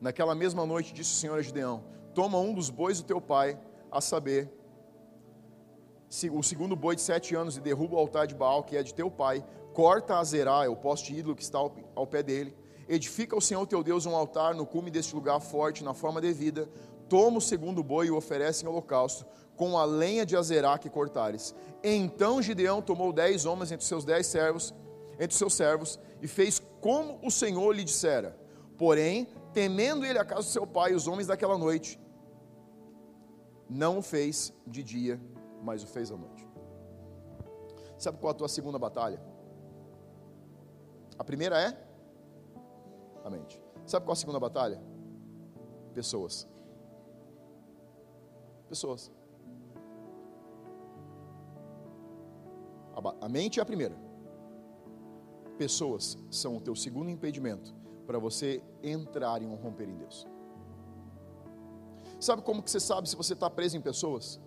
Naquela mesma noite, disse o Senhor a Gideão: Toma um dos bois do teu pai, a saber, o segundo boi de sete anos, e derruba o altar de Baal, que é de teu pai, corta a Zerá, é o poste ídolo que está ao, ao pé dele, edifica ao Senhor teu Deus um altar no cume deste lugar forte, na forma devida, toma o segundo boi e o oferece em holocausto, com a lenha de Azerá que cortares. Então Gideão tomou dez homens entre seus dez servos, entre seus servos, e fez como o Senhor lhe dissera. Porém, temendo ele a casa do seu pai, os homens daquela noite, não o fez de dia, mas o fez à noite. Sabe qual é a tua segunda batalha? A primeira é a mente. Sabe qual é a segunda batalha? Pessoas. Pessoas. A mente é a primeira. Pessoas são o teu segundo impedimento para você entrar em um romper em Deus. Sabe como que você sabe se você está preso em pessoas?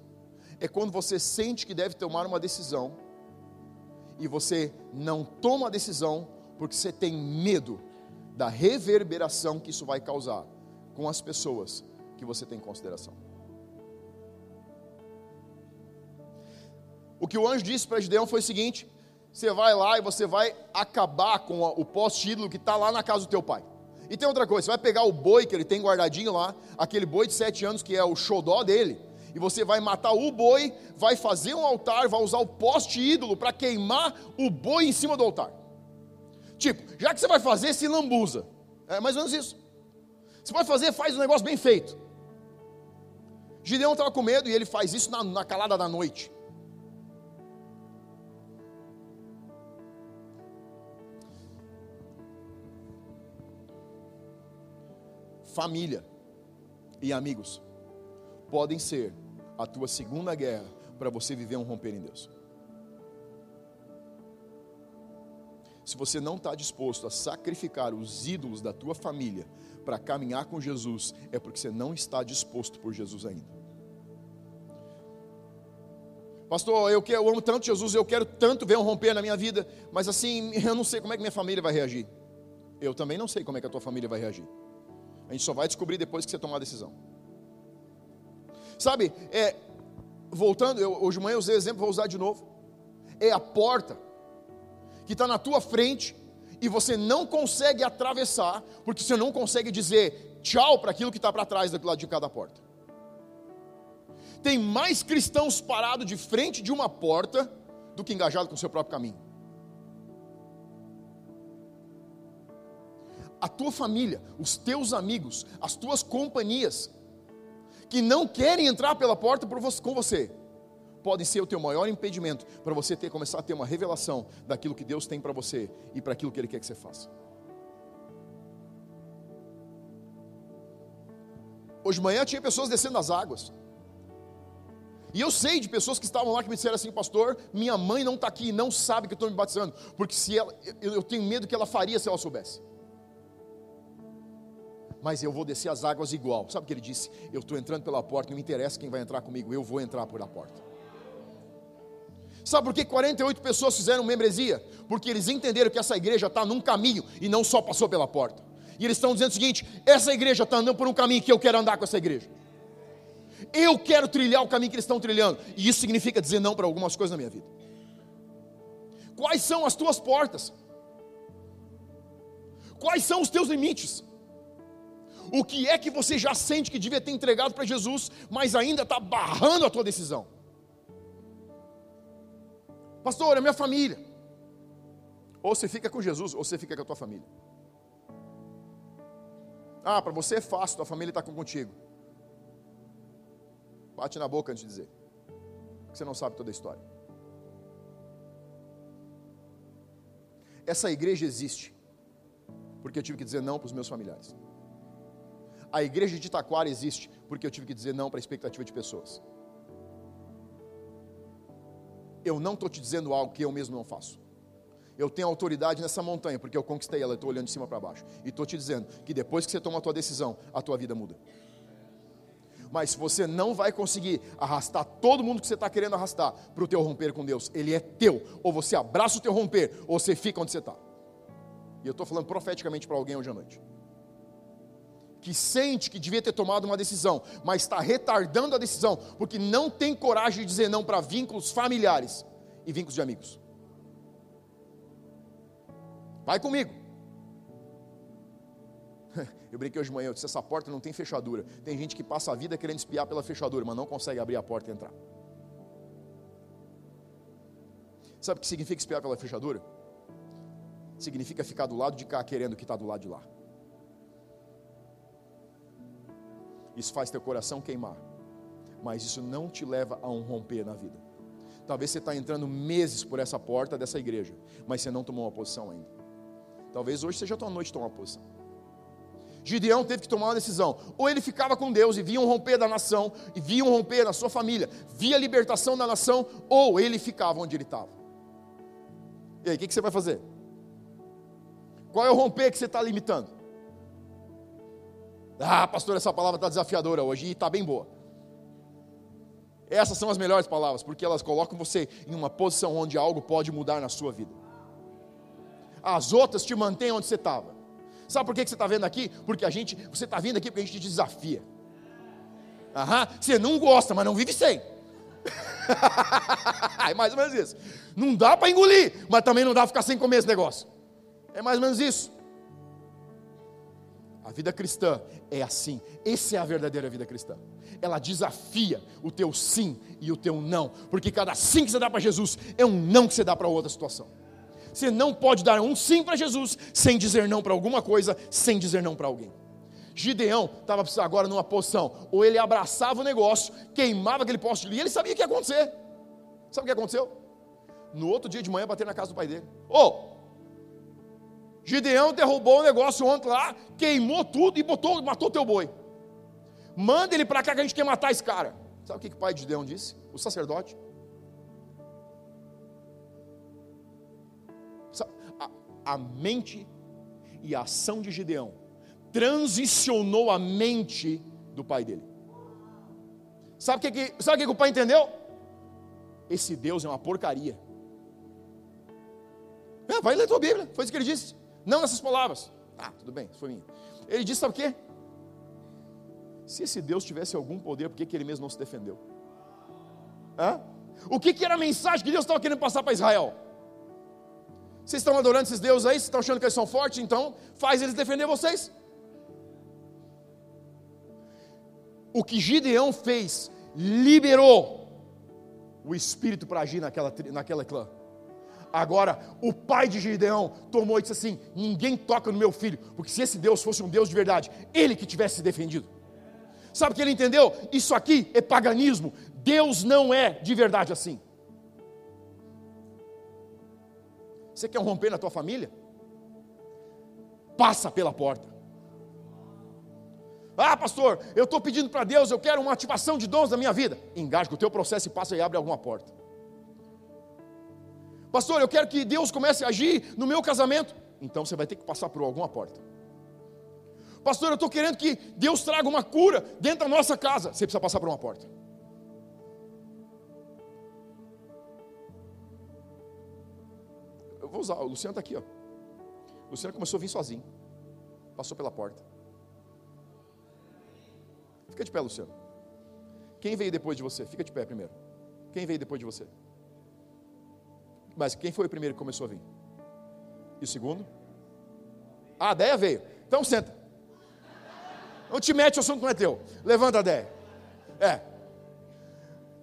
É quando você sente que deve tomar uma decisão e você não toma a decisão porque você tem medo da reverberação que isso vai causar com as pessoas que você tem em consideração. O que o anjo disse para Gideão foi o seguinte: você vai lá e você vai acabar com o poste ídolo que está lá na casa do teu pai. E tem outra coisa, você vai pegar o boi que ele tem guardadinho lá, aquele boi de sete anos que é o xodó dele, e você vai matar o boi, vai fazer um altar, vai usar o poste ídolo para queimar o boi em cima do altar. Tipo, já que você vai fazer, se lambuza. É mais ou menos isso. Você vai fazer, faz um negócio bem feito. Gideão estava com medo e ele faz isso na, na calada da noite. Família e amigos podem ser a tua segunda guerra para você viver um romper em Deus. Se você não está disposto a sacrificar os ídolos da tua família para caminhar com Jesus, é porque você não está disposto por Jesus ainda. Pastor, eu, quero, eu amo tanto Jesus, eu quero tanto ver um romper na minha vida, mas assim, eu não sei como é que minha família vai reagir. Eu também não sei como é que a tua família vai reagir. A gente só vai descobrir depois que você tomar a decisão. Sabe, é, voltando, eu, hoje de manhã eu usei o exemplo, vou usar de novo. É a porta que está na tua frente e você não consegue atravessar, porque você não consegue dizer tchau para aquilo que está para trás do lado de cada porta. Tem mais cristãos parados de frente de uma porta do que engajados com o seu próprio caminho. A tua família, os teus amigos, as tuas companhias, que não querem entrar pela porta com você, podem ser o teu maior impedimento para você ter começar a ter uma revelação daquilo que Deus tem para você e para aquilo que Ele quer que você faça. Hoje de manhã tinha pessoas descendo as águas. E eu sei de pessoas que estavam lá que me disseram assim, pastor, minha mãe não está aqui e não sabe que eu estou me batizando, porque se ela, eu, eu tenho medo que ela faria se ela soubesse. Mas eu vou descer as águas igual. Sabe o que ele disse? Eu estou entrando pela porta, não me interessa quem vai entrar comigo, eu vou entrar por a porta. Sabe por que 48 pessoas fizeram membresia? Porque eles entenderam que essa igreja está num caminho e não só passou pela porta. E eles estão dizendo o seguinte: essa igreja está andando por um caminho que eu quero andar com essa igreja. Eu quero trilhar o caminho que eles estão trilhando. E isso significa dizer não para algumas coisas na minha vida. Quais são as tuas portas? Quais são os teus limites? O que é que você já sente que devia ter entregado para Jesus, mas ainda está barrando a tua decisão? Pastor, é minha família. Ou você fica com Jesus, ou você fica com a tua família. Ah, para você é fácil, tua família está contigo. Bate na boca antes de dizer. Porque você não sabe toda a história. Essa igreja existe. Porque eu tive que dizer não para os meus familiares. A igreja de Itaquara existe. Porque eu tive que dizer não para a expectativa de pessoas. Eu não estou te dizendo algo que eu mesmo não faço eu tenho autoridade nessa montanha, porque eu conquistei ela, estou olhando de cima para baixo. E estou te dizendo que depois que você toma a tua decisão, a tua vida muda. Mas você não vai conseguir arrastar todo mundo que você está querendo arrastar para o teu romper com Deus. Ele é teu. Ou você abraça o teu romper, ou você fica onde você está. E eu estou falando profeticamente para alguém hoje à noite. Que sente que devia ter tomado uma decisão, mas está retardando a decisão, porque não tem coragem de dizer não para vínculos familiares e vínculos de amigos. Vai comigo. Eu brinquei hoje de manhã, eu disse, essa porta não tem fechadura. Tem gente que passa a vida querendo espiar pela fechadura, mas não consegue abrir a porta e entrar. Sabe o que significa espiar pela fechadura? Significa ficar do lado de cá querendo que está do lado de lá. Isso faz teu coração queimar. Mas isso não te leva a um romper na vida. Talvez você está entrando meses por essa porta dessa igreja, mas você não tomou uma posição ainda. Talvez hoje seja a tua noite tomar posição. Gideão teve que tomar uma decisão. Ou ele ficava com Deus e via um romper da nação, e via um romper na sua família, via a libertação da nação, ou ele ficava onde ele estava. E aí, o que, que você vai fazer? Qual é o romper que você está limitando? Ah, pastor, essa palavra está desafiadora hoje e está bem boa. Essas são as melhores palavras, porque elas colocam você em uma posição onde algo pode mudar na sua vida as outras te mantêm onde você estava. Sabe por que você está vendo aqui? Porque a gente, você está vindo aqui porque a gente te desafia. Aham, você não gosta, mas não vive sem. é mais ou menos isso. Não dá para engolir, mas também não dá para ficar sem comer esse negócio. É mais ou menos isso. A vida cristã é assim. Essa é a verdadeira vida cristã. Ela desafia o teu sim e o teu não, porque cada sim que você dá para Jesus é um não que você dá para outra situação. Você não pode dar um sim para Jesus sem dizer não para alguma coisa, sem dizer não para alguém. Gideão estava agora numa posição, ou ele abraçava o negócio, queimava aquele poste de e ele sabia o que ia acontecer. Sabe o que aconteceu? No outro dia de manhã, bater na casa do pai dele. Ô, oh, Gideão derrubou o negócio ontem lá, queimou tudo e botou, matou teu boi. Manda ele para cá que a gente quer matar esse cara. Sabe o que, que o pai de Gideão disse? O sacerdote. a mente e a ação de Gideão transicionou a mente do pai dele. Sabe o que, sabe que, que o pai entendeu? esse Deus é uma porcaria. É, vai ler a tua Bíblia, foi isso que ele disse. Não nessas palavras. Ah, tudo bem, foi minha. Ele disse, sabe o quê? Se esse Deus tivesse algum poder, por que, que ele mesmo não se defendeu? Hã? O que, que era a mensagem que Deus estava querendo passar para Israel? Vocês estão adorando esses deuses aí? Vocês estão achando que eles são fortes? Então, faz eles defender vocês. O que Gideão fez, liberou o espírito para agir naquela, naquela clã. Agora, o pai de Gideão tomou e disse assim: Ninguém toca no meu filho, porque se esse Deus fosse um Deus de verdade, ele que tivesse se defendido. Sabe o que ele entendeu? Isso aqui é paganismo. Deus não é de verdade assim. Você quer romper na tua família? Passa pela porta. Ah, pastor, eu estou pedindo para Deus, eu quero uma ativação de dons na minha vida. Com o teu processo e passa e abre alguma porta. Pastor, eu quero que Deus comece a agir no meu casamento. Então você vai ter que passar por alguma porta. Pastor, eu estou querendo que Deus traga uma cura dentro da nossa casa. Você precisa passar por uma porta. Eu vou usar, o Luciano está aqui, ó. O Luciano começou a vir sozinho. Passou pela porta. Fica de pé, Luciano. Quem veio depois de você? Fica de pé primeiro. Quem veio depois de você? Mas quem foi o primeiro que começou a vir? E o segundo? A Deia veio. Então senta. Não te mete, o assunto não é teu. Levanta a Deia. É.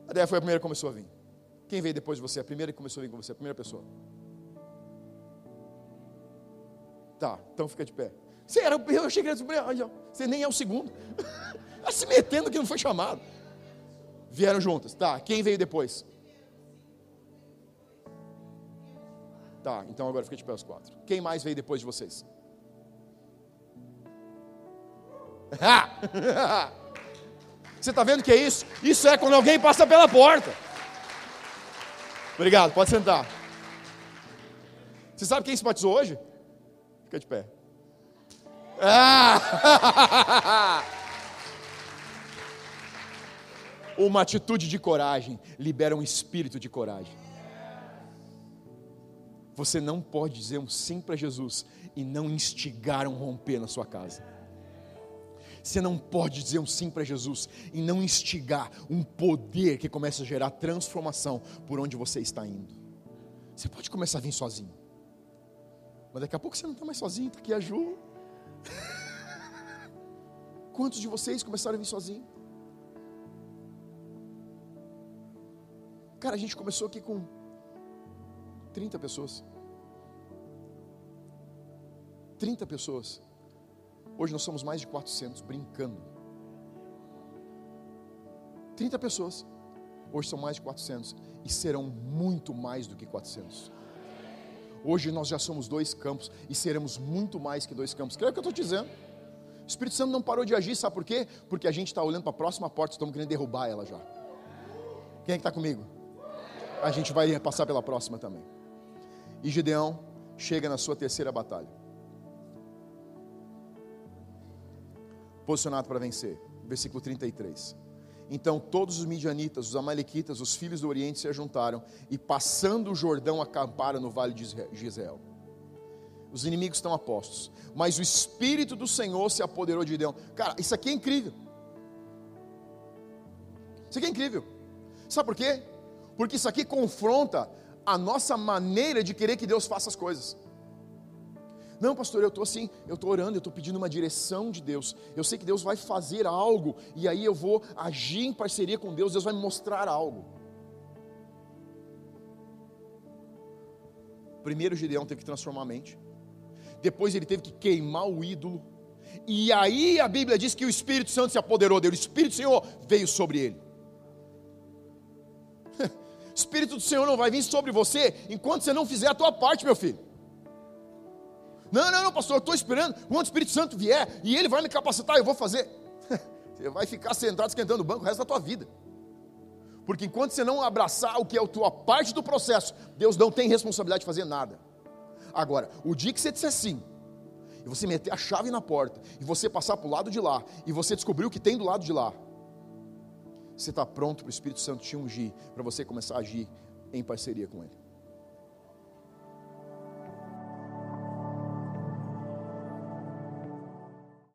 A Deia foi a primeira que começou a vir. Quem veio depois de você? A primeira que começou a vir com você, a primeira pessoa. Tá, então fica de pé. Você era, eu cheguei você nem é o segundo. Está se metendo que não foi chamado. Vieram juntas. Tá, quem veio depois? Tá, então agora fica de pé os quatro. Quem mais veio depois de vocês? Você está vendo que é isso? Isso é quando alguém passa pela porta. Obrigado, pode sentar. Você sabe quem se batizou hoje? Fica de pé. Ah! Uma atitude de coragem libera um espírito de coragem. Você não pode dizer um sim para Jesus e não instigar um romper na sua casa. Você não pode dizer um sim para Jesus e não instigar um poder que começa a gerar transformação por onde você está indo. Você pode começar a vir sozinho, mas daqui a pouco você não está mais sozinho, está aqui a Ju. Quantos de vocês começaram a vir sozinho? Cara, a gente começou aqui com 30 pessoas. 30 pessoas. Hoje nós somos mais de 400, brincando. 30 pessoas. Hoje são mais de 400 e serão muito mais do que 400. Hoje nós já somos dois campos e seremos muito mais que dois campos. Creio que eu estou dizendo. O Espírito Santo não parou de agir, sabe por quê? Porque a gente está olhando para a próxima porta, estamos querendo derrubar ela já. Quem é que está comigo? A gente vai passar pela próxima também. E Gideão chega na sua terceira batalha. Posicionado para vencer. Versículo 33. Então todos os midianitas, os amalequitas, os filhos do Oriente se ajuntaram e passando o Jordão acamparam no vale de Israel. Os inimigos estão apostos, mas o Espírito do Senhor se apoderou de Gideão. Cara, isso aqui é incrível. Isso aqui é incrível. Sabe por quê? Porque isso aqui confronta a nossa maneira de querer que Deus faça as coisas. Não, pastor, eu estou assim, eu estou orando, eu estou pedindo uma direção de Deus. Eu sei que Deus vai fazer algo, e aí eu vou agir em parceria com Deus, Deus vai me mostrar algo. Primeiro Gideão teve que transformar a mente, depois ele teve que queimar o ídolo, e aí a Bíblia diz que o Espírito Santo se apoderou dele, o Espírito Senhor veio sobre ele. Espírito do Senhor não vai vir sobre você enquanto você não fizer a tua parte, meu filho. Não, não, não, pastor, eu estou esperando quando o Espírito Santo vier e ele vai me capacitar, eu vou fazer. Você vai ficar sentado esquentando o banco o resto da tua vida. Porque enquanto você não abraçar o que é a tua parte do processo, Deus não tem responsabilidade de fazer nada. Agora, o dia que você disser sim, e você meter a chave na porta, e você passar para o lado de lá, e você descobrir o que tem do lado de lá, Você está pronto para o Espírito Santo te ungir, para você começar a agir em parceria com Ele.